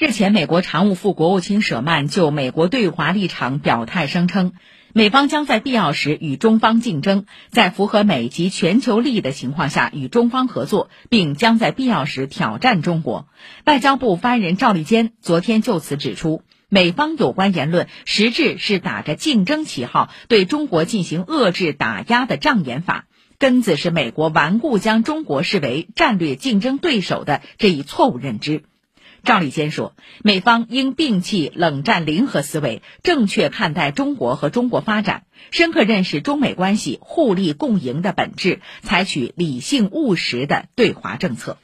日前，美国常务副国务卿舍曼就美国对华立场表态，声称美方将在必要时与中方竞争，在符合美及全球利益的情况下与中方合作，并将在必要时挑战中国。外交部发言人赵立坚昨天就此指出，美方有关言论实质是打着竞争旗号对中国进行遏制打压的障眼法，根子是美国顽固将中国视为战略竞争对手的这一错误认知。赵立坚说，美方应摒弃冷战零和思维，正确看待中国和中国发展，深刻认识中美关系互利共赢的本质，采取理性务实的对华政策。